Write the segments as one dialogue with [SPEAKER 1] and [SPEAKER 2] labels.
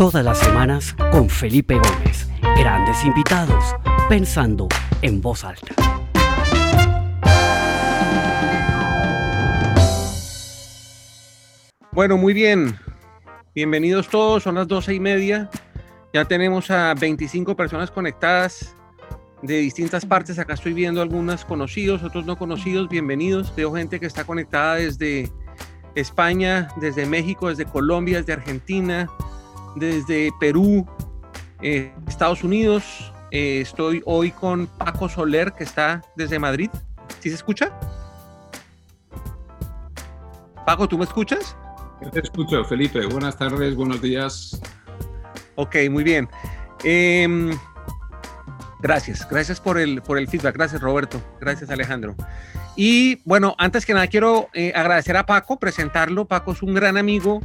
[SPEAKER 1] Todas las semanas con Felipe Gómez. Grandes invitados, pensando en voz alta.
[SPEAKER 2] Bueno, muy bien. Bienvenidos todos, son las doce y media. Ya tenemos a 25 personas conectadas de distintas partes. Acá estoy viendo algunos conocidos, otros no conocidos. Bienvenidos. Veo gente que está conectada desde España, desde México, desde Colombia, desde Argentina, desde Perú, eh, Estados Unidos. Eh, estoy hoy con Paco Soler, que está desde Madrid. ¿Sí se escucha? Paco, ¿tú me escuchas?
[SPEAKER 3] te escucho, Felipe. Buenas tardes, buenos días.
[SPEAKER 2] Ok, muy bien. Em, gracias, gracias por el, por el feedback. Gracias, Roberto. Gracias, Alejandro. Y bueno, antes que nada quiero eh, agradecer a Paco, presentarlo. Paco es un gran amigo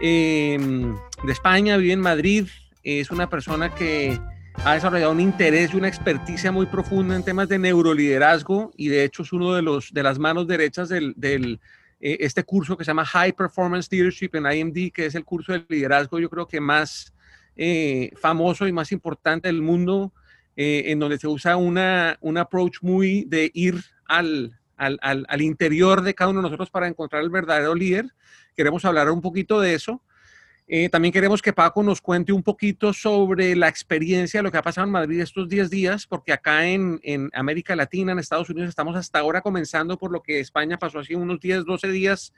[SPEAKER 2] em, de España, vive en Madrid, es una persona que ha desarrollado un interés y una experticia muy profunda en temas de neuroliderazgo y de hecho es uno de, los, de las manos derechas del, eh, este curso que se llama High Performance Leadership en IMD, que es el curso de liderazgo yo creo que más eh, famoso y más importante del mundo, eh, en donde se usa una, un approach muy de ir al, al, al, al interior de cada uno de nosotros para encontrar el verdadero líder. Queremos hablar un poquito de eso. Eh, también queremos que Paco nos cuente un poquito sobre la experiencia, lo que ha pasado en Madrid estos 10 días, porque acá en, en, América Latina, en Estados Unidos, estamos hasta ahora comenzando por lo que España pasó hace unos 10, 12 días.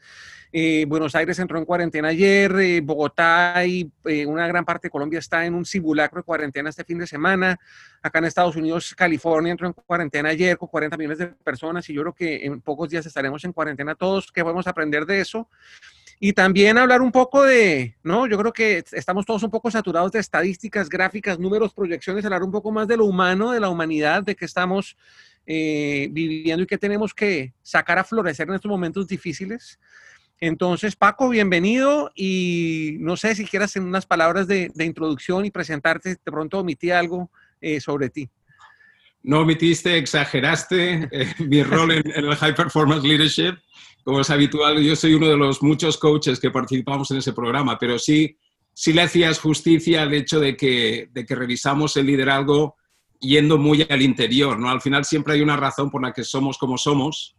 [SPEAKER 2] Eh, Buenos Aires entró en cuarentena ayer, eh, Bogotá y eh, una gran parte de Colombia está en un simulacro de cuarentena este fin de semana. Acá en Estados Unidos, California entró en cuarentena ayer con 40 millones de personas y yo creo que en pocos días estaremos en cuarentena todos. ¿Qué podemos aprender de eso? Y también hablar un poco de, ¿no? Yo creo que estamos todos un poco saturados de estadísticas, gráficas, números, proyecciones, hablar un poco más de lo humano, de la humanidad, de que estamos eh, viviendo y que tenemos que sacar a florecer en estos momentos difíciles. Entonces, Paco, bienvenido y no sé si quieras en unas palabras de, de introducción y presentarte, de pronto omití algo eh, sobre ti.
[SPEAKER 3] No omitiste, exageraste eh, mi rol en, en el High Performance Leadership como es habitual, yo soy uno de los muchos coaches que participamos en ese programa, pero sí, sí le hacías justicia al hecho de que, de que revisamos el liderazgo yendo muy al interior, ¿no? Al final siempre hay una razón por la que somos como somos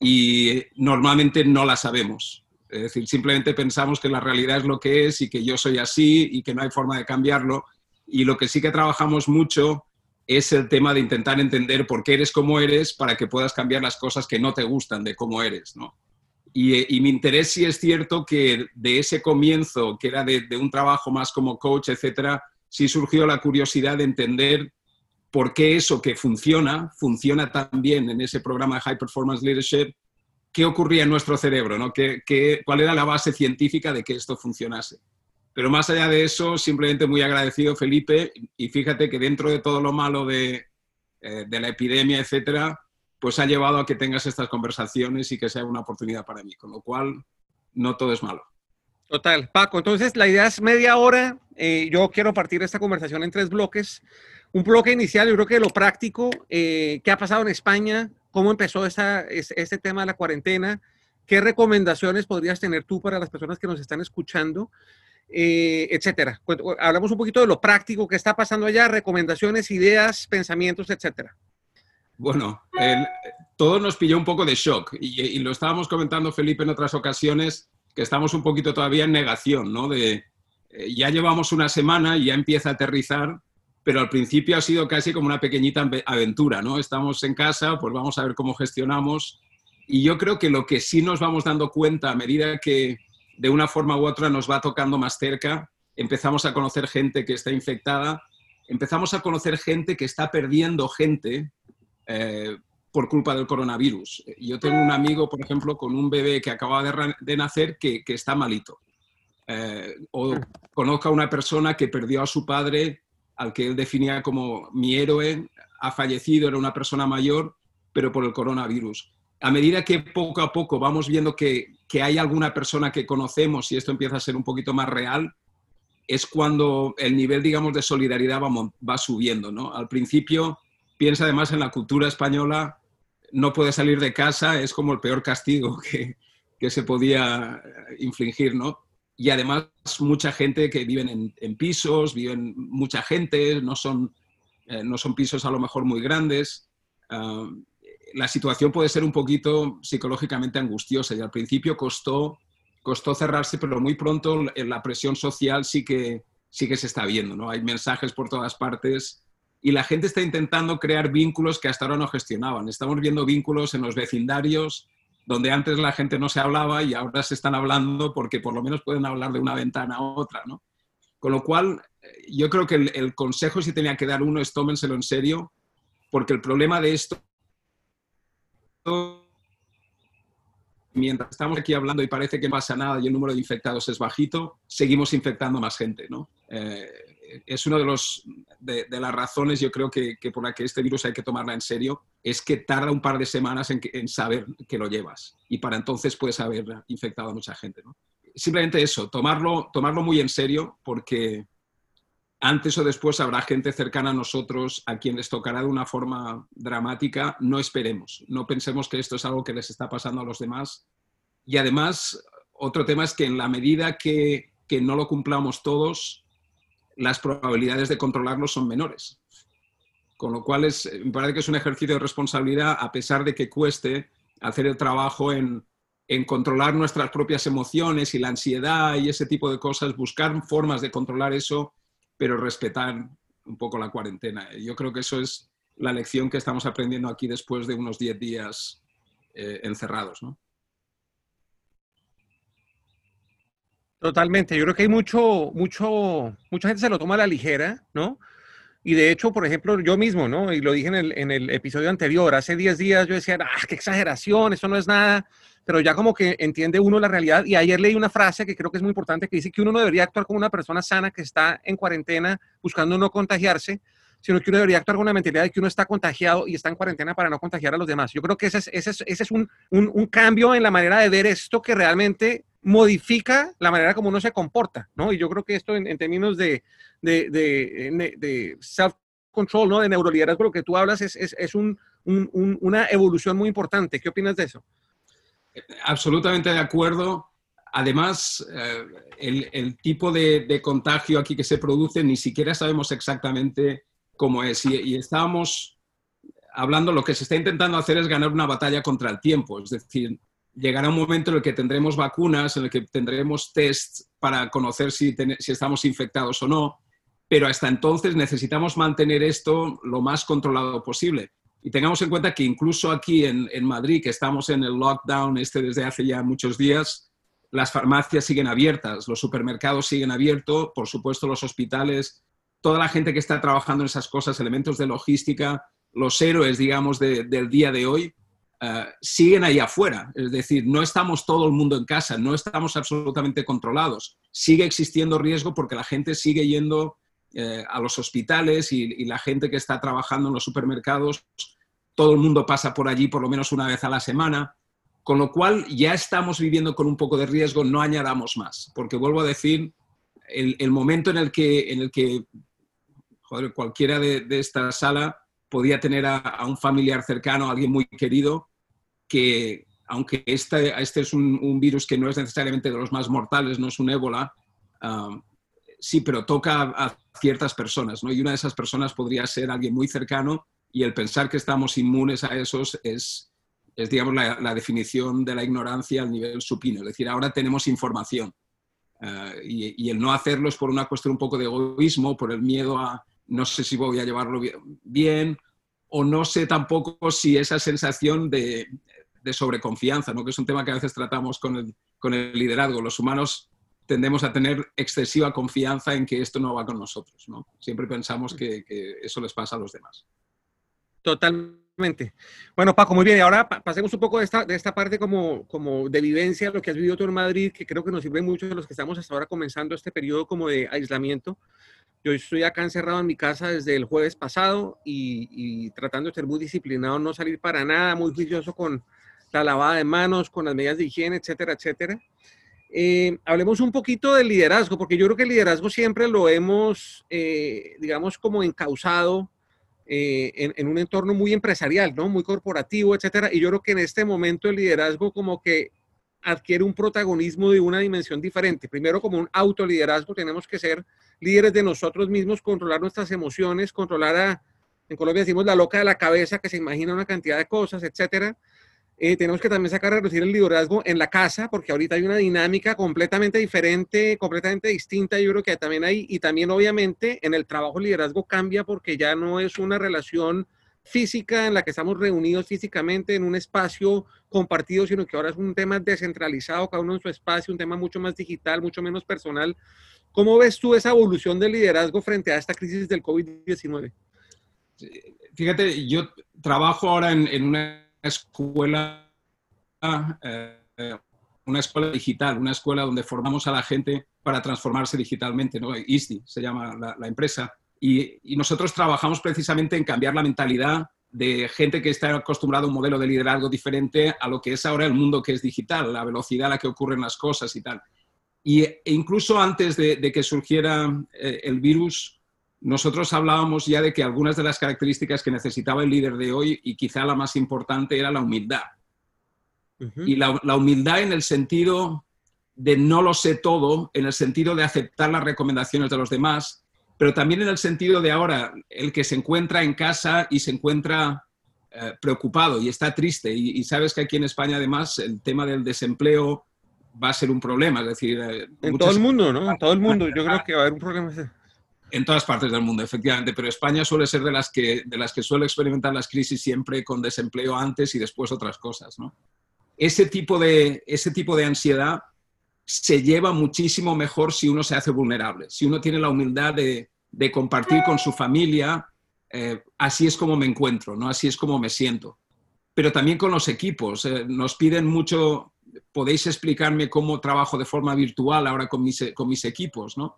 [SPEAKER 3] y normalmente no la sabemos. Es decir, simplemente pensamos que la realidad es lo que es y que yo soy así y que no hay forma de cambiarlo. Y lo que sí que trabajamos mucho es el tema de intentar entender por qué eres como eres para que puedas cambiar las cosas que no te gustan de cómo eres, ¿no? Y, y mi interés sí es cierto que de ese comienzo, que era de, de, un trabajo más como coach, etcétera, sí surgió la curiosidad de entender por qué eso que funciona, funciona tan bien en ese programa de High Performance Leadership, qué ocurría en nuestro cerebro, ¿no? ¿Qué, qué, cuál era la base científica de que esto funcionase? Pero más allá de eso, simplemente muy agradecido, Felipe, y fíjate que dentro de todo lo malo de, eh, de la epidemia, etcétera, pues ha llevado a que tengas estas conversaciones y que sea una oportunidad para mí, con lo cual no todo es malo.
[SPEAKER 2] Total. Paco, entonces la idea es media hora. Eh, yo quiero partir esta conversación en tres bloques. Un bloque inicial, yo creo que lo práctico, eh, qué ha pasado en España, cómo empezó esta, este tema de la cuarentena, qué recomendaciones podrías tener tú para las personas que nos están escuchando eh, etcétera. Hablamos un poquito de lo práctico que está pasando allá, recomendaciones, ideas, pensamientos, etcétera.
[SPEAKER 3] Bueno, el, todo nos pilló un poco de shock y, lo estábamos comentando, Felipe, en otras ocasiones, que estamos un poquito todavía en negación, ¿no? De, eh, ya llevamos una semana y ya empieza a aterrizar, pero al principio ha sido casi como una pequeñita aventura, ¿no? Estamos en casa, pues vamos a ver cómo gestionamos. Y yo creo que lo que sí nos vamos dando cuenta a medida que, de una forma u otra nos va tocando más cerca, empezamos a conocer gente que está infectada, empezamos a conocer gente que está perdiendo gente eh, por culpa del coronavirus. Yo tengo un amigo, por ejemplo, con un bebé que acaba de, de nacer que, que, está malito. Eh, o conozco a una persona que perdió a su padre, al que él definía como mi héroe, ha fallecido, era una persona mayor, pero por el coronavirus a medida que poco a poco vamos viendo que, que, hay alguna persona que conocemos y esto empieza a ser un poquito más real, es cuando el nivel, digamos, de solidaridad va, va subiendo, ¿no? Al principio, piensa además en la cultura española, no puede salir de casa, es como el peor castigo que, que se podía infligir, ¿no? y además mucha gente que viven en, pisos, viven mucha gente, no son, eh, no son pisos a lo mejor muy grandes. Ah, la situación puede ser un poquito psicológicamente angustiosa y al principio costó, costó cerrarse, pero muy pronto la presión social sí que, sí que se está viendo. ¿no? Hay mensajes por todas partes y la gente está intentando crear vínculos que hasta ahora no gestionaban. Estamos viendo vínculos en los vecindarios donde antes la gente no se hablaba y ahora se están hablando porque por lo menos pueden hablar de una ventana a otra, ¿no? Con lo cual, yo creo que el, consejo si tenía que dar uno es tómenselo en serio, porque el problema de esto, mientras estamos aquí hablando y parece que no pasa nada y el número de infectados es bajito, seguimos infectando más gente, ¿no? Eh, es una de, los, de, las razones, yo creo, que, por la que este virus hay que tomarla en serio, es que tarda un par de semanas en, saber que lo llevas y para entonces puedes haber infectado a mucha gente. Simplemente eso, tomarlo, tomarlo muy en serio porque antes o después habrá gente cercana a nosotros a quien les tocará de una forma dramática. No esperemos, no pensemos que esto es algo que les está pasando a los demás. Y además, otro tema es que en la medida que, que no lo cumplamos todos, las probabilidades de controlarlo son menores. Con lo cual es, me parece que es un ejercicio de responsabilidad, a pesar de que cueste hacer el trabajo en, controlar nuestras propias emociones y la ansiedad y ese tipo de cosas, buscar formas de controlar eso, pero respetar un poco la cuarentena. Yo creo que eso es la lección que estamos aprendiendo aquí después de unos 10 días eh, encerrados. ¿no?
[SPEAKER 2] Totalmente, yo creo que hay mucho, mucho, mucha gente se lo toma a la ligera, ¿no? Y de hecho, por ejemplo, yo mismo, ¿no? Y lo dije en el, en el episodio anterior, hace 10 días yo decía, ah, qué exageración, eso no es nada, pero ya como que entiende uno la realidad. Y ayer leí una frase que creo que es muy importante, que dice que uno no debería actuar como una persona sana que está en cuarentena buscando no contagiarse, sino que uno debería actuar con una mentalidad de que uno está contagiado y está en cuarentena para no contagiar a los demás. Yo creo que ese es, ese es, ese es un, un cambio en la manera de ver esto que realmente modifica la manera como uno se comporta, ¿no? Y yo creo que esto en, términos de, self-control, ¿no? De neuroliderazgo, lo que tú hablas es, es, es un, un, una evolución muy importante. ¿Qué opinas de eso?
[SPEAKER 3] Absolutamente de acuerdo. Además, eh, el, el, tipo de, contagio aquí que se produce ni siquiera sabemos exactamente cómo es. Y, y estábamos hablando, lo que se está intentando hacer es ganar una batalla contra el tiempo. Es decir, llegará un momento en el que tendremos vacunas, en el que tendremos tests para conocer si, estamos infectados o no, pero hasta entonces necesitamos mantener esto lo más controlado posible. Y tengamos en cuenta que incluso aquí en, en, Madrid, que estamos en el lockdown este desde hace ya muchos días, las farmacias siguen abiertas, los supermercados siguen abiertos, por supuesto los hospitales, toda la gente que está trabajando en esas cosas, elementos de logística, los héroes, digamos, del día de hoy, eh, siguen ahí afuera. Es decir, no estamos todo el mundo en casa, no estamos absolutamente controlados. Sigue existiendo riesgo porque la gente sigue yendo eh, a los hospitales y, la gente que está trabajando en los supermercados, todo el mundo pasa por allí por lo menos una vez a la semana. Con lo cual ya estamos viviendo con un poco de riesgo, no añadamos más. Porque vuelvo a decir, el, momento en el que, en el que cualquiera de, esta sala podía tener a, un familiar cercano, a alguien muy querido, que aunque este, este es un, virus que no es necesariamente de los más mortales, no es un ébola, um, sí, pero toca a ciertas personas, ¿no? Y una de esas personas podría ser alguien muy cercano y el pensar que estamos inmunes a esos es, es digamos, la, definición de la ignorancia al nivel supino. Es decir, ahora tenemos información uh, y, y, el no hacerlo es por una cuestión un poco de egoísmo, por el miedo a no sé si voy a llevarlo bien o no sé tampoco si esa sensación de, de sobreconfianza, ¿no? que es un tema que a veces tratamos con el, con el liderazgo. Los humanos tendemos a tener excesiva confianza en que esto no va con nosotros. ¿no? Siempre pensamos que, eso les pasa a los demás.
[SPEAKER 2] Totalmente. Bueno, Paco, muy bien. Y ahora pasemos un poco de esta, de esta parte como, como de vivencia, lo que has vivido tú en Madrid, que creo que nos sirve mucho a los que estamos hasta ahora comenzando este periodo como de aislamiento. Yo estoy acá encerrado en mi casa desde el jueves pasado y, y tratando de ser muy disciplinado, no salir para nada, muy juicioso con, la lavada de manos, con las medidas de higiene, etcétera, etcétera. Eh, hablemos un poquito del liderazgo, porque yo creo que el liderazgo siempre lo hemos, eh, digamos, como encausado eh, en, un entorno muy empresarial, ¿no? Muy corporativo, etcétera. Y yo creo que en este momento el liderazgo como que adquiere un protagonismo de una dimensión diferente. Primero, como un autoliderazgo, tenemos que ser líderes de nosotros mismos, controlar nuestras emociones, controlar a, en Colombia decimos la loca de la cabeza que se imagina una cantidad de cosas, etcétera. Eh, tenemos que también sacar a reducir el liderazgo en la casa, porque ahorita hay una dinámica completamente diferente, completamente distinta, yo creo que también hay, y también obviamente en el trabajo el liderazgo cambia porque ya no es una relación física en la que estamos reunidos físicamente en un espacio compartido, sino que ahora es un tema descentralizado, cada uno en su espacio, un tema mucho más digital, mucho menos personal. ¿Cómo ves tú esa evolución del liderazgo frente a esta crisis del COVID-19?
[SPEAKER 3] Fíjate, yo trabajo ahora en, una escuela, eh, una escuela digital, una escuela donde formamos a la gente para transformarse digitalmente, ¿no? ISTI se llama la empresa. Y, nosotros trabajamos precisamente en cambiar la mentalidad de gente que está acostumbrada a un modelo de liderazgo diferente a lo que es ahora el mundo que es digital, la velocidad a la que ocurren las cosas y tal. Y, e incluso antes de, que surgiera eh, el virus, nosotros hablábamos ya de que algunas de las características que necesitaba el líder de hoy, y quizá la más importante, era la humildad. Y la, la, humildad en el sentido de no lo sé todo, en el sentido de aceptar las recomendaciones de los demás, pero también en el sentido de ahora, el que se encuentra en casa y se encuentra eh, preocupado y está triste. Y, sabes que aquí en España, además, el tema del desempleo va a ser un problema. Es decir,
[SPEAKER 2] eh, en todo el mundo, ¿no? En todo el mundo, yo creo que va a haber un problema.
[SPEAKER 3] En todas partes del mundo, efectivamente, pero España suele ser de las que, de las que suele experimentar las crisis siempre con desempleo antes y después otras cosas, ¿no? Ese tipo de, ese tipo de ansiedad se lleva muchísimo mejor si uno se hace vulnerable, si uno tiene la humildad de, de compartir con su familia, eh, así es como me encuentro, ¿no? así es como me siento. Pero también con los equipos. Eh, nos piden mucho, podéis explicarme cómo trabajo de forma virtual ahora con mis, con mis equipos, ¿no?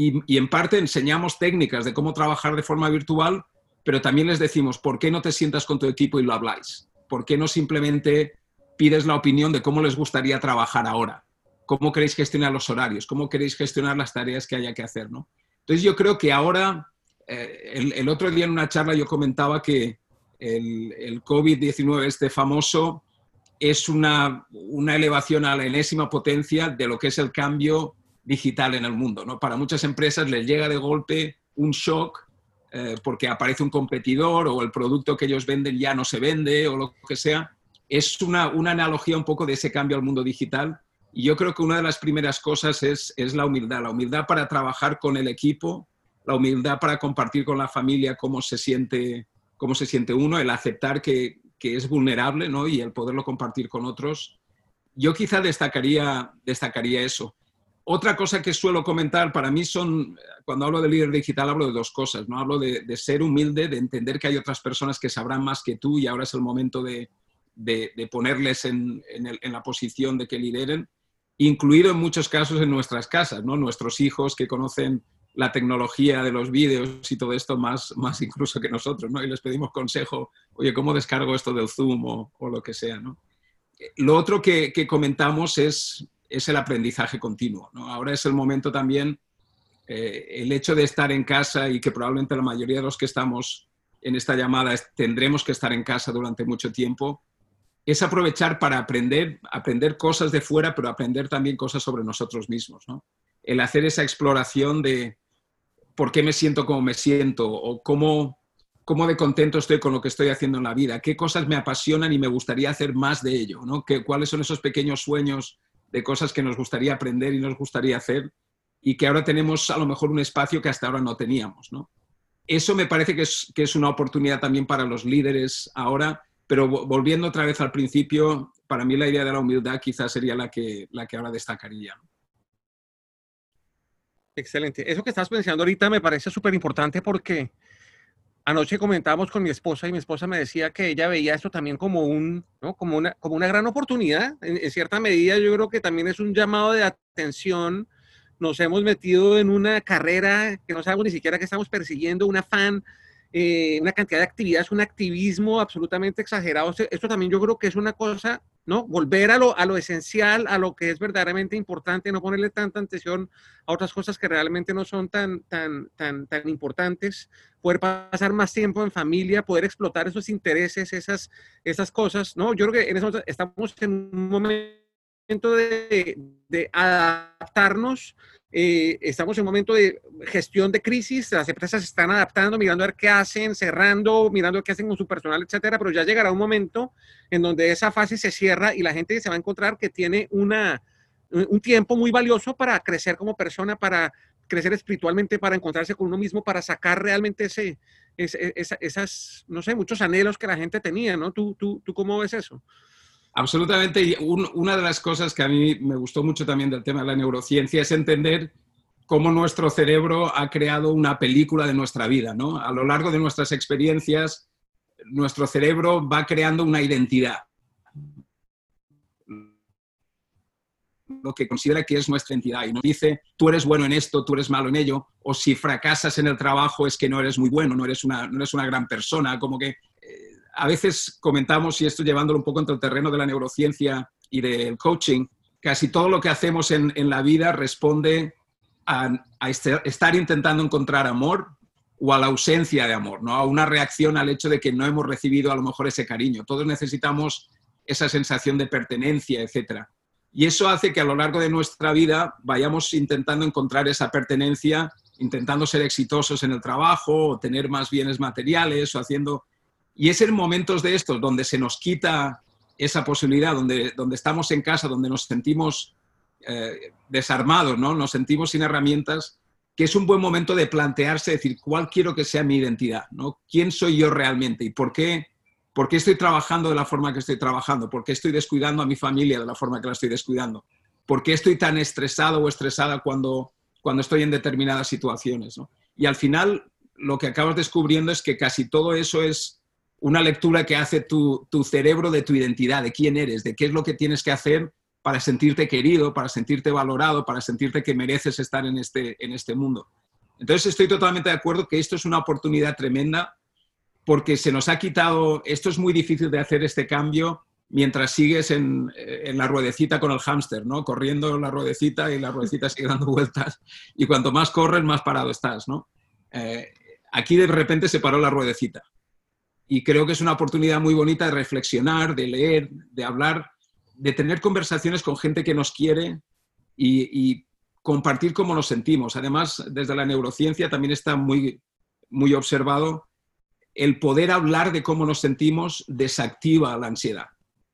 [SPEAKER 3] Y, en parte enseñamos técnicas de cómo trabajar de forma virtual, pero también les decimos, ¿por qué no te sientas con tu equipo y lo habláis? ¿Por qué no simplemente pides la opinión de cómo les gustaría trabajar ahora? ¿Cómo queréis gestionar los horarios? ¿Cómo queréis gestionar las tareas que haya que hacer? ¿no? Entonces yo creo que ahora, eh, el, otro día en una charla yo comentaba que el, el COVID-19, este famoso, es una, una, elevación a la enésima potencia de lo que es el cambio digital en el mundo. ¿no? Para muchas empresas les llega de golpe un shock eh, porque aparece un competidor o el producto que ellos venden ya no se vende o lo que sea. Es una, una analogía un poco de ese cambio al mundo digital y yo creo que una de las primeras cosas es, es la humildad, la humildad para trabajar con el equipo, la humildad para compartir con la familia cómo se siente, cómo se siente uno, el aceptar que, que es vulnerable ¿no? y el poderlo compartir con otros. Yo quizá destacaría, destacaría eso. Otra cosa que suelo comentar para mí son, cuando hablo de líder digital, hablo de dos cosas, ¿no? Hablo de, ser humilde, de entender que hay otras personas que sabrán más que tú y ahora es el momento de, de, ponerles en, en, la posición de que lideren incluido en muchos casos en nuestras casas, ¿no? Nuestros hijos que conocen la tecnología de los vídeos y todo esto más, más incluso que nosotros, ¿no? Y les pedimos consejo, oye, ¿cómo descargo esto del Zoom o, o lo que sea, ¿no? Lo otro que, comentamos es, es el aprendizaje continuo, ¿no? Ahora es el momento también, eh, el hecho de estar en casa y que probablemente la mayoría de los que estamos en esta llamada tendremos que estar en casa durante mucho tiempo, es aprovechar para aprender, aprender cosas de fuera, pero aprender también cosas sobre nosotros mismos. ¿no? El hacer esa exploración de por qué me siento como me siento o cómo, cómo de contento estoy con lo que estoy haciendo en la vida, qué cosas me apasionan y me gustaría hacer más de ello, ¿no? ¿Qué, cuáles son esos pequeños sueños de cosas que nos gustaría aprender y nos gustaría hacer y que ahora tenemos a lo mejor un espacio que hasta ahora no teníamos. ¿no? Eso me parece que es, que es una oportunidad también para los líderes ahora pero volviendo otra vez al principio, para mí la idea de la humildad quizás sería la que, la que ahora destacaría.
[SPEAKER 2] Excelente. Eso que estás pensando ahorita me parece súper importante porque anoche comentábamos con mi esposa y mi esposa me decía que ella veía esto también como, un, ¿no? como, una, como una gran oportunidad. En, cierta medida yo creo que también es un llamado de atención. Nos hemos metido en una carrera que no sabemos ni siquiera que estamos persiguiendo, un afán eh, una cantidad de actividades, un activismo absolutamente exagerado. Esto también yo creo que es una cosa, ¿no? Volver a lo, a lo esencial, a lo que es verdaderamente importante, no ponerle tanta atención a otras cosas que realmente no son tan, tan, tan, tan importantes, poder pasar más tiempo en familia, poder explotar esos intereses, esas, esas cosas, ¿no? Yo creo que en eso estamos en un momento momento de, adaptarnos. Eh, estamos en un momento de gestión de crisis, las empresas se están adaptando, mirando a ver qué hacen, cerrando, mirando qué hacen con su personal, etcétera, pero ya llegará un momento en donde esa fase se cierra y la gente se va a encontrar que tiene una, un tiempo muy valioso para crecer como persona, para crecer espiritualmente, para encontrarse con uno mismo, para sacar realmente ese, esas, no sé, muchos anhelos que la gente tenía, ¿no? ¿Tú, tú, tú cómo ves eso?
[SPEAKER 3] Absolutamente. Y una de las cosas que a mí me gustó mucho también del tema de la neurociencia es entender cómo nuestro cerebro ha creado una película de nuestra vida, ¿no? A lo largo de nuestras experiencias, nuestro cerebro va creando una identidad. lo que considera que es nuestra identidad y nos dice, tú eres bueno en esto, tú eres malo en ello, o si fracasas en el trabajo es que no eres muy bueno, no eres una, no eres una gran persona, como que a veces comentamos, y esto llevándolo un poco entre el terreno de la neurociencia y del coaching, casi todo lo que hacemos en, la vida responde a, este, estar intentando encontrar amor o a la ausencia de amor, ¿no? a una reacción al hecho de que no hemos recibido a lo mejor ese cariño. Todos necesitamos esa sensación de pertenencia, etc. Y eso hace que a lo largo de nuestra vida vayamos intentando encontrar esa pertenencia, intentando ser exitosos en el trabajo, o tener más bienes materiales, o haciendo y es en momentos de estos donde se nos quita esa posibilidad, donde, donde estamos en casa, donde nos sentimos eh, desarmados, ¿no? nos sentimos sin herramientas, que es un buen momento de plantearse, decir, ¿cuál quiero que sea mi identidad? ¿no? ¿Quién soy yo realmente? ¿Y por qué, por qué estoy trabajando de la forma que estoy trabajando? ¿Por qué estoy descuidando a mi familia de la forma que la estoy descuidando? ¿Por qué estoy tan estresado o estresada cuando, cuando estoy en determinadas situaciones? ¿no? Y al final, lo que acabas descubriendo es que casi todo eso es una lectura que hace tu, cerebro de tu identidad, de quién eres, de qué es lo que tienes que hacer para sentirte querido, para sentirte valorado, para sentirte que mereces estar en este, en este mundo. Entonces estoy totalmente de acuerdo que esto es una oportunidad tremenda porque se nos ha quitado, esto es muy difícil de hacer este cambio mientras sigues en, la ruedecita con el hámster, ¿no? Corriendo la ruedecita y la ruedecita sigue dando vueltas y cuanto más corres, más parado estás, ¿no? Eh, aquí de repente se paró la ruedecita y creo que es una oportunidad muy bonita de reflexionar, de leer, de hablar, de tener conversaciones con gente que nos quiere y, compartir cómo nos sentimos. Además, desde la neurociencia también está muy, muy observado el poder hablar de cómo nos sentimos desactiva la ansiedad,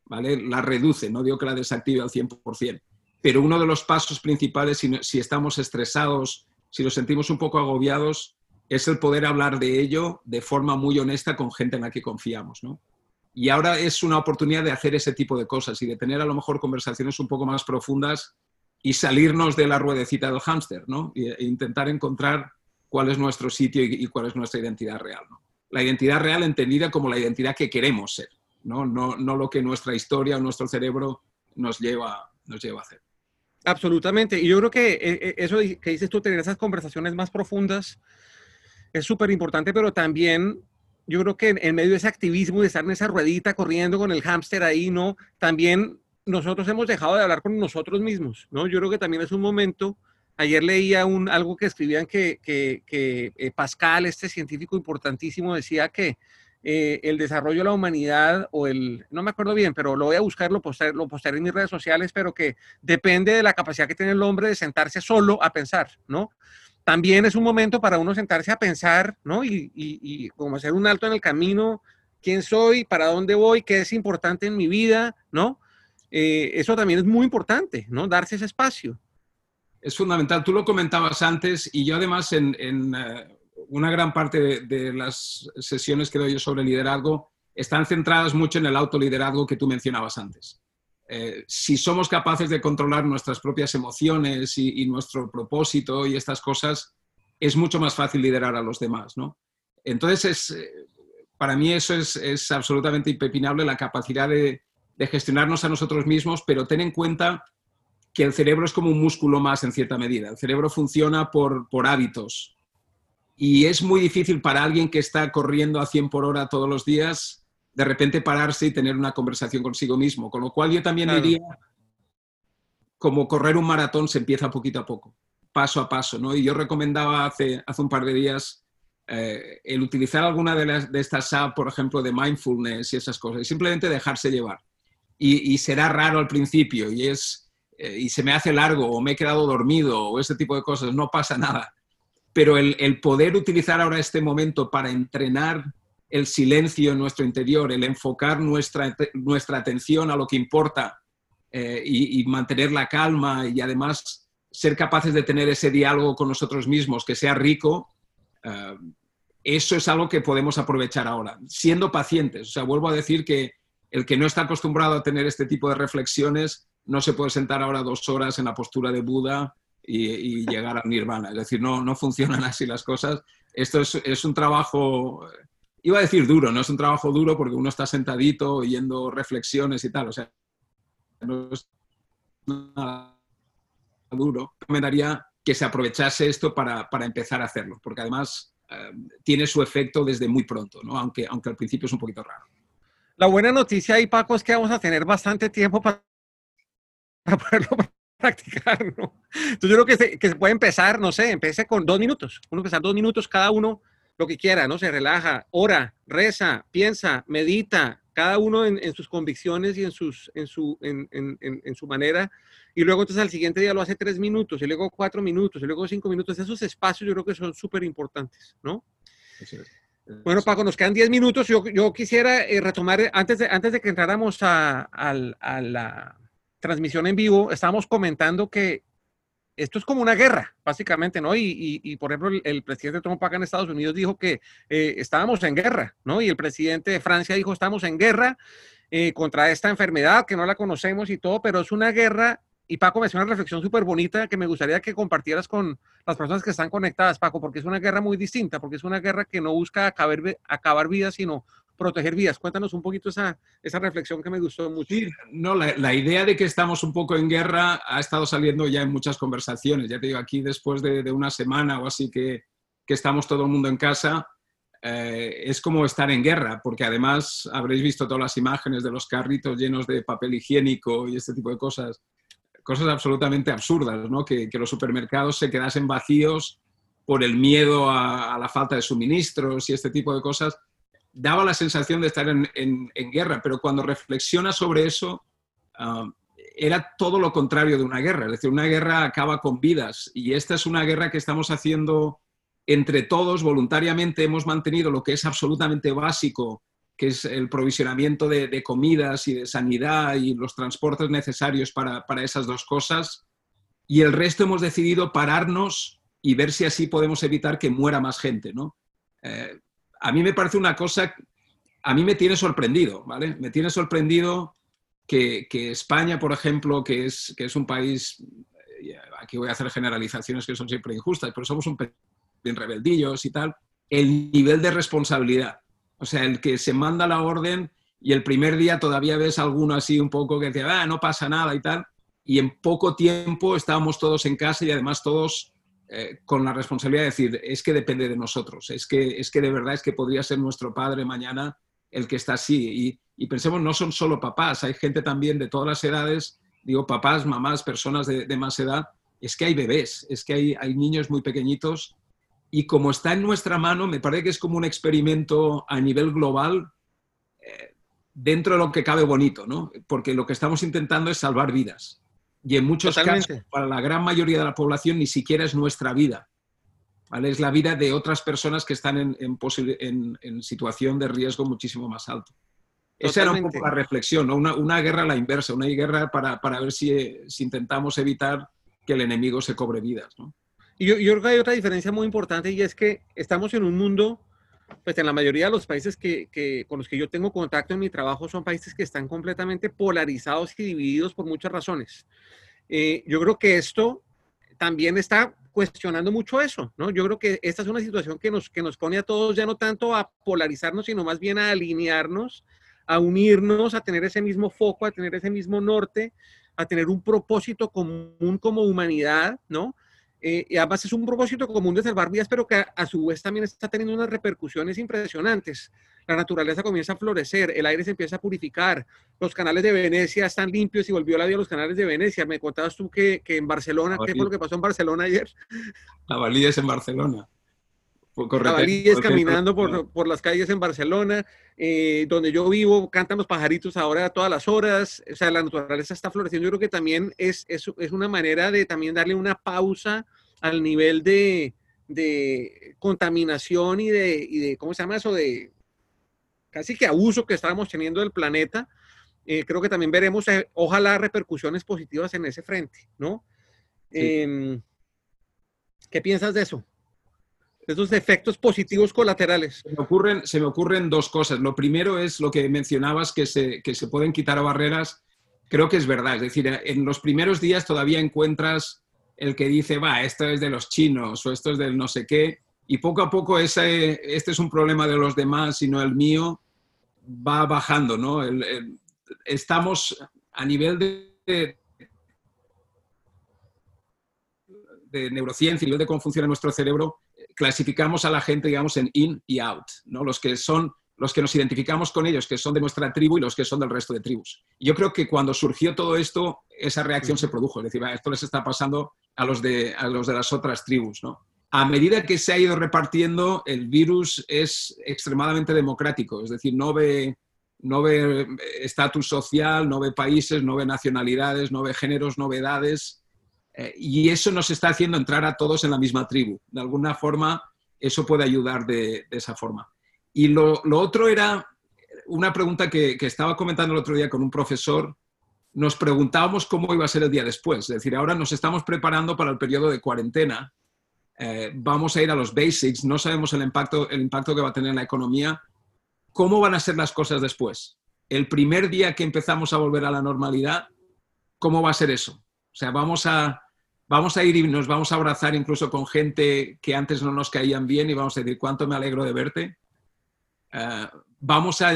[SPEAKER 3] ¿vale? La reduce, no digo que la desactive al 100%, pero uno de los pasos principales, si, si estamos estresados, si nos sentimos un poco agobiados, es el poder hablar de ello de forma muy honesta con gente en la que confiamos, ¿no? Y ahora es una oportunidad de hacer ese tipo de cosas y de tener a lo mejor conversaciones un poco más profundas y salirnos de la ruedecita del hámster, ¿no? E intentar encontrar cuál es nuestro sitio y, cuál es nuestra identidad real. La identidad real entendida como la identidad que queremos ser, ¿no? No, no lo que nuestra historia o nuestro cerebro nos lleva, nos lleva a hacer.
[SPEAKER 2] Absolutamente. Y yo creo que eh, eh, eso que dices tú, tener esas conversaciones más profundas, es súper importante, pero también yo creo que en, medio de ese activismo, de estar en esa ruedita corriendo con el hámster ahí, ¿no? También nosotros hemos dejado de hablar con nosotros mismos, ¿no? Yo creo que también es un momento, ayer leía un, algo que escribían que, eh, Pascal, este científico importantísimo, decía que eh, el desarrollo de la humanidad o el, no me acuerdo bien, pero lo voy a buscar, lo postearé, lo en mis redes sociales, pero que depende de la capacidad que tiene el hombre de sentarse solo a pensar, ¿no? También es un momento para uno sentarse a pensar, ¿no? Y, como hacer un alto en el camino, quién soy, para dónde voy, qué es importante en mi vida, ¿no? Eh, eso también es muy importante, ¿no? Darse ese espacio.
[SPEAKER 3] Es fundamental. Tú lo comentabas antes y yo además en, eh, una gran parte de, de, las sesiones que doy yo sobre liderazgo están centradas mucho en el autoliderazgo que tú mencionabas antes. Eh, si somos capaces de controlar nuestras propias emociones y, nuestro propósito y estas cosas, es mucho más fácil liderar a los demás, ¿no? Entonces, eh, para mí eso es, absolutamente impepinable, la capacidad de, gestionarnos a nosotros mismos, pero ten en cuenta que el cerebro es como un músculo más en cierta medida. El cerebro funciona por, por hábitos. Y es muy difícil para alguien que está corriendo a 100 por hora todos los días de repente pararse y tener una conversación consigo mismo. Con lo cual yo también diría, como correr un maratón se empieza poquito a poco, paso a paso. ¿no? Y yo recomendaba hace, hace un par de días eh, el utilizar alguna de, las, de estas apps, por ejemplo, de mindfulness y esas cosas, y simplemente dejarse llevar. Y, será raro al principio, y es, eh, y se me hace largo o me he quedado dormido o ese tipo de cosas, no pasa nada. Pero el, el poder utilizar ahora este momento para entrenar el silencio en nuestro interior, el enfocar nuestra, nuestra atención a lo que importa eh, y, mantener la calma y además ser capaces de tener ese diálogo con nosotros mismos que sea rico, uh, eso es algo que podemos aprovechar ahora, siendo pacientes. O sea, vuelvo a decir que el que no está acostumbrado a tener este tipo de reflexiones no se puede sentar ahora dos horas en la postura de Buda y, y llegar a nirvana. Es decir, no, no funcionan así las cosas. Esto es, es, un trabajo, iba a decir duro, no es un trabajo duro porque uno está sentadito oyendo reflexiones y tal. O sea, no es nada duro. Recomendaría que se aprovechase esto para, para empezar a hacerlo, porque además eh, tiene su efecto desde muy pronto, ¿no? aunque, aunque al principio es un poquito raro.
[SPEAKER 2] La buena noticia ahí, Paco, es que vamos a tener bastante tiempo para, para poderlo practicar, ¿no? Entonces yo creo que se, que se puede empezar, no sé, empiece con dos minutos, uno empezar dos minutos cada uno, lo que quiera, ¿no? Se relaja, ora, reza, piensa, medita, cada uno en, en sus convicciones y en, sus, en, su, en, en, su manera. Y luego entonces al siguiente día lo hace tres minutos, y luego cuatro minutos, y luego cinco minutos. Esos espacios yo creo que son súper importantes, ¿no? Sí. Bueno, Paco, nos quedan diez minutos. Yo, yo quisiera eh, retomar, antes de, antes de que entráramos a, a, a la transmisión en vivo, estábamos comentando que esto es como una guerra, básicamente, ¿no? Y, y, por ejemplo, el, el, presidente Trump acá en Estados Unidos dijo que eh, estábamos en guerra, ¿no? Y el presidente de Francia dijo, estamos en guerra eh, contra esta enfermedad que no la conocemos y todo, pero es una guerra. Y Paco me hace una reflexión súper bonita que me gustaría que compartieras con las personas que están conectadas, Paco, porque es una guerra muy distinta, porque es una guerra que no busca acabar, acabar vidas, sino proteger vidas. Cuéntanos un poquito esa, esa reflexión que me gustó mucho.
[SPEAKER 3] No, la, idea de que estamos un poco en guerra ha estado saliendo ya en muchas conversaciones. Ya te digo, aquí después de, de una semana o así que, que, estamos todo el mundo en casa, eh, es como estar en guerra, porque además habréis visto todas las imágenes de los carritos llenos de papel higiénico y este tipo de cosas. Cosas absolutamente absurdas, ¿no? Que, que los supermercados se quedasen vacíos por el miedo a la falta de suministros y este tipo de cosas daba la sensación de estar en, en, guerra, pero cuando reflexiona sobre eso, uh, era todo lo contrario de una guerra. Es decir, una guerra acaba con vidas y esta es una guerra que estamos haciendo entre todos voluntariamente. Hemos mantenido lo que es absolutamente básico, que es el provisionamiento de, de comidas y de sanidad y los transportes necesarios para, para, esas dos cosas. Y el resto hemos decidido pararnos y ver si así podemos evitar que muera más gente, ¿no? Eh, a mí me parece una cosa, a mí me tiene sorprendido, ¿vale? Me tiene sorprendido que, España, por ejemplo, que es, que es un país, eh, aquí voy a hacer generalizaciones que son siempre injustas, pero somos un bien rebeldillos y tal, el nivel de responsabilidad. O sea, el que se manda la orden y el primer día todavía ves alguno así un poco que dice, ah, no pasa nada y tal, y en poco tiempo estábamos todos en casa y además todos eh, con la responsabilidad de decir, es que depende de nosotros, es que, es que de verdad es que podría ser nuestro padre mañana el que está así. Y, pensemos, no son solo papás, hay gente también de todas las edades, digo papás, mamás, personas de, de más edad, es que hay bebés, es que hay, hay, niños muy pequeñitos y como está en nuestra mano, me parece que es como un experimento a nivel global eh, dentro de lo que cabe bonito, ¿no? Porque lo que estamos intentando es salvar vidas. Y en muchos Totalmente. casos, para la gran mayoría de la población, ni siquiera es nuestra vida. ¿vale? Es la vida de otras personas que están en, en, en, en situación de riesgo muchísimo más alto. Totalmente. Esa era un poco la reflexión, ¿no? una, una, guerra a la inversa, una guerra para, para ver si, si, intentamos evitar que el enemigo se cobre vidas. ¿no?
[SPEAKER 2] Y yo, yo creo que hay otra diferencia muy importante y es que estamos en un mundo pues en la mayoría de los países que, que, con los que yo tengo contacto en mi trabajo son países que están completamente polarizados y divididos por muchas razones. Eh, yo creo que esto también está cuestionando mucho eso, ¿no? Yo creo que esta es una situación que nos, que nos pone a todos ya no tanto a polarizarnos, sino más bien a alinearnos, a unirnos, a tener ese mismo foco, a tener ese mismo norte, a tener un propósito común como humanidad, ¿no? Eh, y además es un propósito común de salvar vidas, pero que a, a, su vez también está teniendo unas repercusiones impresionantes. La naturaleza comienza a florecer, el aire se empieza a purificar, los canales de Venecia están limpios y volvió la vida a los canales de Venecia. Me contabas tú que, que en Barcelona, ¿qué fue lo que pasó en Barcelona ayer?
[SPEAKER 3] La valía es en Barcelona.
[SPEAKER 2] Jabalíes caminando por, por, las calles en Barcelona, eh, donde yo vivo, cantan los pajaritos ahora a todas las horas, o sea, la naturaleza está floreciendo. Yo creo que también es, es, es una manera de también darle una pausa al nivel de, de contaminación y de, y de, ¿cómo se llama eso? De casi que abuso que estábamos teniendo del planeta. Eh, creo que también veremos, eh, ojalá, repercusiones positivas en ese frente, ¿no? Em, ¿Qué piensas de eso? Esos efectos positivos colaterales.
[SPEAKER 3] Se me, ocurren, se me ocurren dos cosas. Lo primero es lo que mencionabas, que se, que se pueden quitar barreras. Creo que es verdad. Es decir, en los primeros días todavía encuentras el que dice, va, esto es de los chinos o esto es del no sé qué. Y poco a poco ese, este es un problema de los demás y no el mío, va bajando, ¿no? estamos a nivel de, de neurociencia, a nivel de cómo funciona nuestro cerebro, clasificamos a la gente, digamos, en in y out, ¿no? Los que son los que nos identificamos con ellos, que son de nuestra tribu y los que son del resto de tribus. Yo creo que cuando surgió todo esto, esa reacción se produjo, es decir, esto les está pasando a los de, a los de las otras tribus, ¿no? A medida que se ha ido repartiendo, el virus es extremadamente democrático, es decir, no ve no ve estatus social, no ve países, no ve nacionalidades, no ve géneros, no ve edades, eh, y eso nos está haciendo entrar a todos en la misma tribu. De alguna forma, eso puede ayudar de, esa forma. Y lo, otro era una pregunta que, estaba comentando el otro día con un profesor. Nos preguntábamos cómo iba a ser el día después. Es decir, ahora nos estamos preparando para el periodo de cuarentena. Eh, vamos a ir a los basics, no sabemos el impacto, el impacto que va a tener en la economía. ¿Cómo van a ser las cosas después? El primer día que empezamos a volver a la normalidad, ¿cómo va a ser eso? O sea, vamos a, vamos a ir y nos vamos a abrazar incluso con gente que antes no nos caían bien y vamos a decir, ¿cuánto me alegro de verte? Eh, vamos a,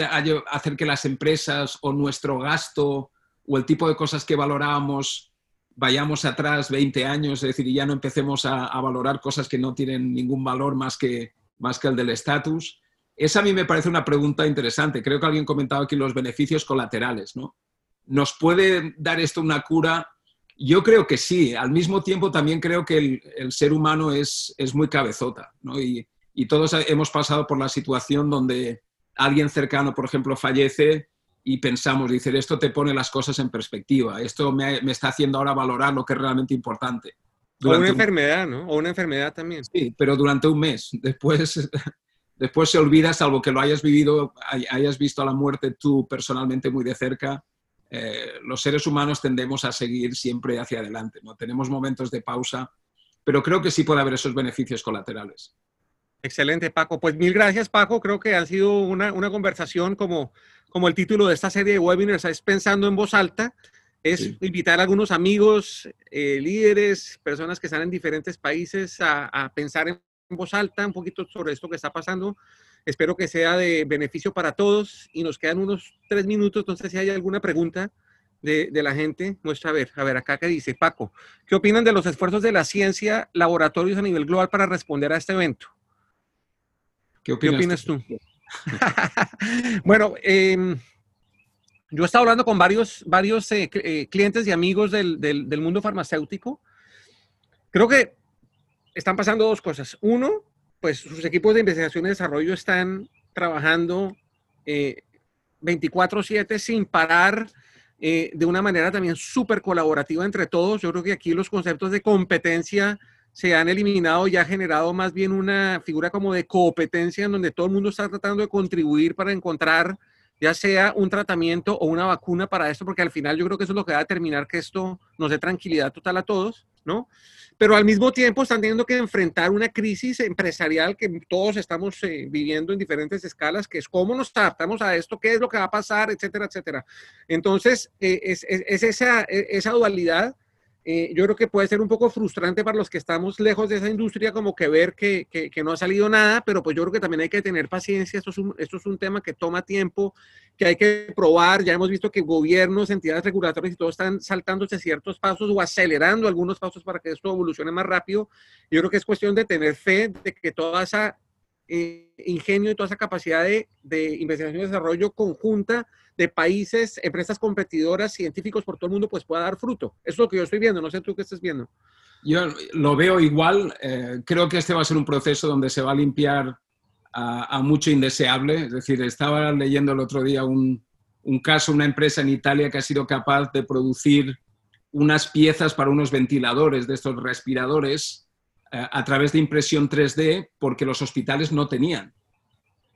[SPEAKER 3] hacer que las empresas o nuestro gasto o el tipo de cosas que valorábamos vayamos atrás 20 años, es decir, y ya no empecemos a, valorar cosas que no tienen ningún valor más que, más que el del estatus. Esa a mí me parece una pregunta interesante. Creo que alguien comentaba aquí los beneficios colaterales, ¿no? ¿Nos puede dar esto una cura yo creo que sí. Al mismo tiempo también creo que el, ser humano es, es, muy cabezota, ¿no? Y, y, todos hemos pasado por la situación donde alguien cercano, por ejemplo, fallece y pensamos, dice, esto te pone las cosas en perspectiva, esto me, me está haciendo ahora valorar lo que es realmente importante.
[SPEAKER 2] o una enfermedad, ¿no? O una enfermedad también.
[SPEAKER 3] Sí, pero durante un mes. Después, después se olvida, salvo que lo hayas vivido, hayas visto a la muerte tú personalmente muy de cerca, eh, los seres humanos tendemos a seguir siempre hacia adelante, ¿no? Tenemos momentos de pausa, pero creo que sí puede haber esos beneficios colaterales.
[SPEAKER 2] Excelente, Paco. Pues mil gracias, Paco. Creo que ha sido una, conversación como, como el título de esta serie de webinars, es pensando en voz alta, es invitar a algunos amigos, eh, líderes, personas que están en diferentes países a, a pensar en voz alta un poquito sobre esto que está pasando Espero que sea de beneficio para todos y nos quedan unos tres minutos, entonces si hay alguna pregunta de, la gente, muestra a ver, a ver acá que dice Paco, ¿qué opinan de los esfuerzos de la ciencia, laboratorios a nivel global para responder a este evento? ¿Qué opinas, tú? bueno, em, yo he estado hablando con varios, varios eh, eh, clientes y amigos del, del mundo farmacéutico. Creo que están pasando dos cosas. Uno, pues sus equipos de investigación y desarrollo están trabajando 24/7 eh, sin parar eh, de una manera también súper colaborativa entre todos. Yo creo que aquí los conceptos de competencia se han eliminado y ha generado más bien una figura como de competencia en donde todo el mundo está tratando de contribuir para encontrar ya sea un tratamiento o una vacuna para esto, porque al final yo creo que eso es lo que va a determinar que esto nos dé tranquilidad total a todos, ¿no? pero al mismo tiempo están teniendo que enfrentar una crisis empresarial que todos estamos eh, viviendo en diferentes escalas, que es cómo nos adaptamos a esto, qué es lo que va a pasar, etcétera, etcétera. Entonces, eh, es, es, esa, e, esa dualidad eh, yo creo que puede ser un poco frustrante para los que estamos lejos de esa industria, como que ver que, que, no ha salido nada, pero pues yo creo que también hay que tener paciencia, esto es, un, esto es un tema que toma tiempo, que hay que probar, ya hemos visto que gobiernos, entidades regulatorias y todo están saltándose ciertos pasos o acelerando algunos pasos para que esto evolucione más rápido. Yo creo que es cuestión de tener fe de que toda esa eh, ingenio y toda esa capacidad de, de investigación y desarrollo conjunta de países, empresas competidoras, científicos por todo el mundo, pues pueda dar fruto. Eso es lo que yo estoy viendo, no sé tú qué estás viendo.
[SPEAKER 3] Yo lo veo igual. Eh, creo que este va a ser un proceso donde se va a limpiar a, mucho indeseable. Es decir, estaba leyendo el otro día un, un, caso, una empresa en Italia que ha sido capaz de producir unas piezas para unos ventiladores de estos respiradores eh, a través de impresión 3D porque los hospitales no tenían.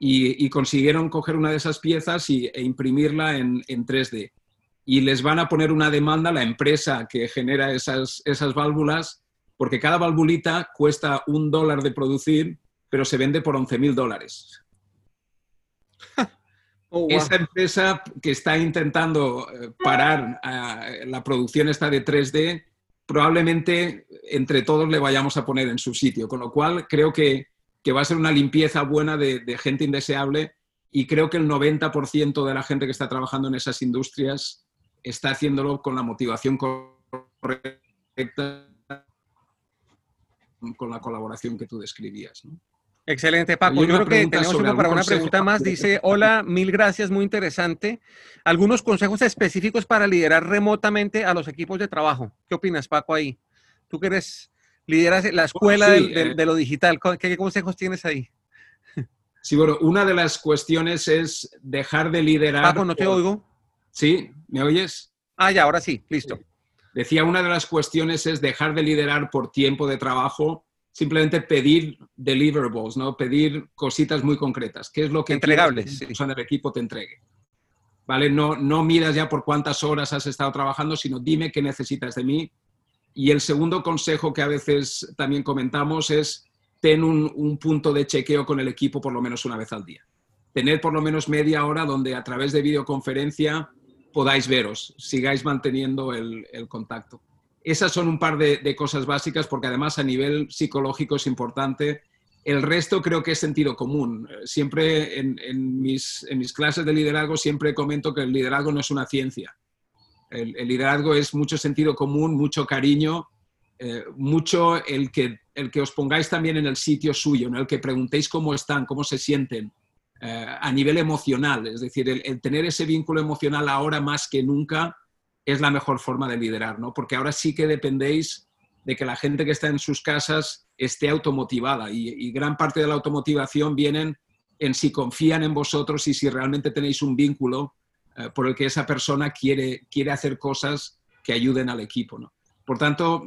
[SPEAKER 3] Y, consiguieron coger una de esas piezas y, e imprimirla en, en 3D y les van a poner una demanda a la empresa que genera esas, esas válvulas, porque cada valvulita cuesta un dólar de producir, pero se vende por 11 mil dólares. Oh, Esa empresa que está intentando eh, parar la producción esta de 3D, probablemente entre todos le vayamos a poner en su sitio, con lo cual creo que, que va a ser una limpieza buena de, de gente indeseable y creo que el 90% de la gente que está trabajando en esas industrias está haciéndolo con la motivación correcta, con la colaboración que tú describías.
[SPEAKER 2] Excelente, Paco. Yo creo que tenemos tiempo para una pregunta más. Dice, hola, mil gracias, muy interesante. Algunos consejos específicos para liderar remotamente a los equipos de trabajo. ¿Qué opinas, Paco, ahí? Tú que eres, lideras la escuela eh. de lo digital. ¿Qué consejos tienes ahí?
[SPEAKER 3] Sí, bueno, una de las cuestiones es dejar de liderar.
[SPEAKER 2] Paco, no te oigo.
[SPEAKER 3] ¿Sí? ¿Me oyes?
[SPEAKER 2] Ah, ya, ahora sí, listo.
[SPEAKER 3] Decía, una de las cuestiones es dejar de liderar por tiempo de trabajo, simplemente pedir deliverables, ¿no? Pedir cositas muy concretas. ¿Qué es lo que
[SPEAKER 2] entregables
[SPEAKER 3] que el equipo te entregue? ¿Vale? No, no miras ya por cuántas horas has estado trabajando, sino dime qué necesitas de mí. Y el segundo consejo que a veces también comentamos es ten un, un punto de chequeo con el equipo por lo menos una vez al día. Tener por lo menos media hora donde a través de videoconferencia podáis veros, sigáis manteniendo el, contacto. Esas son un par de, cosas básicas porque además a nivel psicológico es importante. El resto creo que es sentido común. Siempre en, mis, en mis, clases de liderazgo siempre comento que el liderazgo no es una ciencia. El, liderazgo es mucho sentido común, mucho cariño, eh, mucho el que, el que os pongáis también en el sitio suyo, en el que preguntéis cómo están, cómo se sienten, eh, a nivel emocional. Es decir, el, tener ese vínculo emocional ahora más que nunca es la mejor forma de liderar, ¿no? Porque ahora sí que dependéis de que la gente que está en sus casas esté automotivada y, gran parte de la automotivación viene en si confían en vosotros y si realmente tenéis un vínculo eh, por el que esa persona quiere, quiere hacer cosas que ayuden al equipo. ¿no? Por tanto,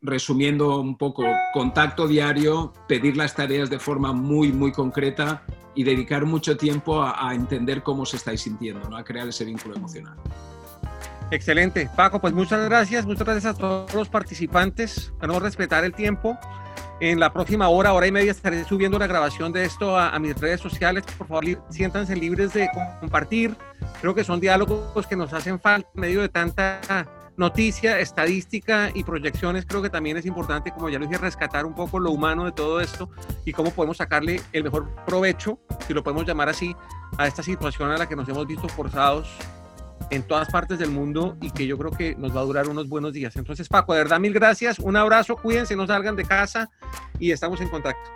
[SPEAKER 3] resumiendo un poco, contacto diario, pedir las tareas de forma muy, muy concreta y dedicar mucho tiempo a, entender cómo se estáis sintiendo, ¿no? a crear ese vínculo emocional.
[SPEAKER 2] Excelente. Paco, pues muchas gracias, muchas gracias a todos los participantes. Para respetar el tiempo. En la próxima hora, hora y media, estaré subiendo la grabación de esto a, a mis redes sociales. Por favor, siéntanse libres de compartir. Creo que son diálogos que nos hacen falta en medio de tanta noticia, estadística y proyecciones, creo que también es importante, como ya lo dije, rescatar un poco lo humano de todo esto y cómo podemos sacarle el mejor provecho, si lo podemos llamar así, a esta situación a la que nos hemos visto forzados en todas partes del mundo y que yo creo que nos va a durar unos buenos días. Entonces, Paco, de verdad, mil gracias, un abrazo, cuídense, no salgan de casa y estamos en contacto.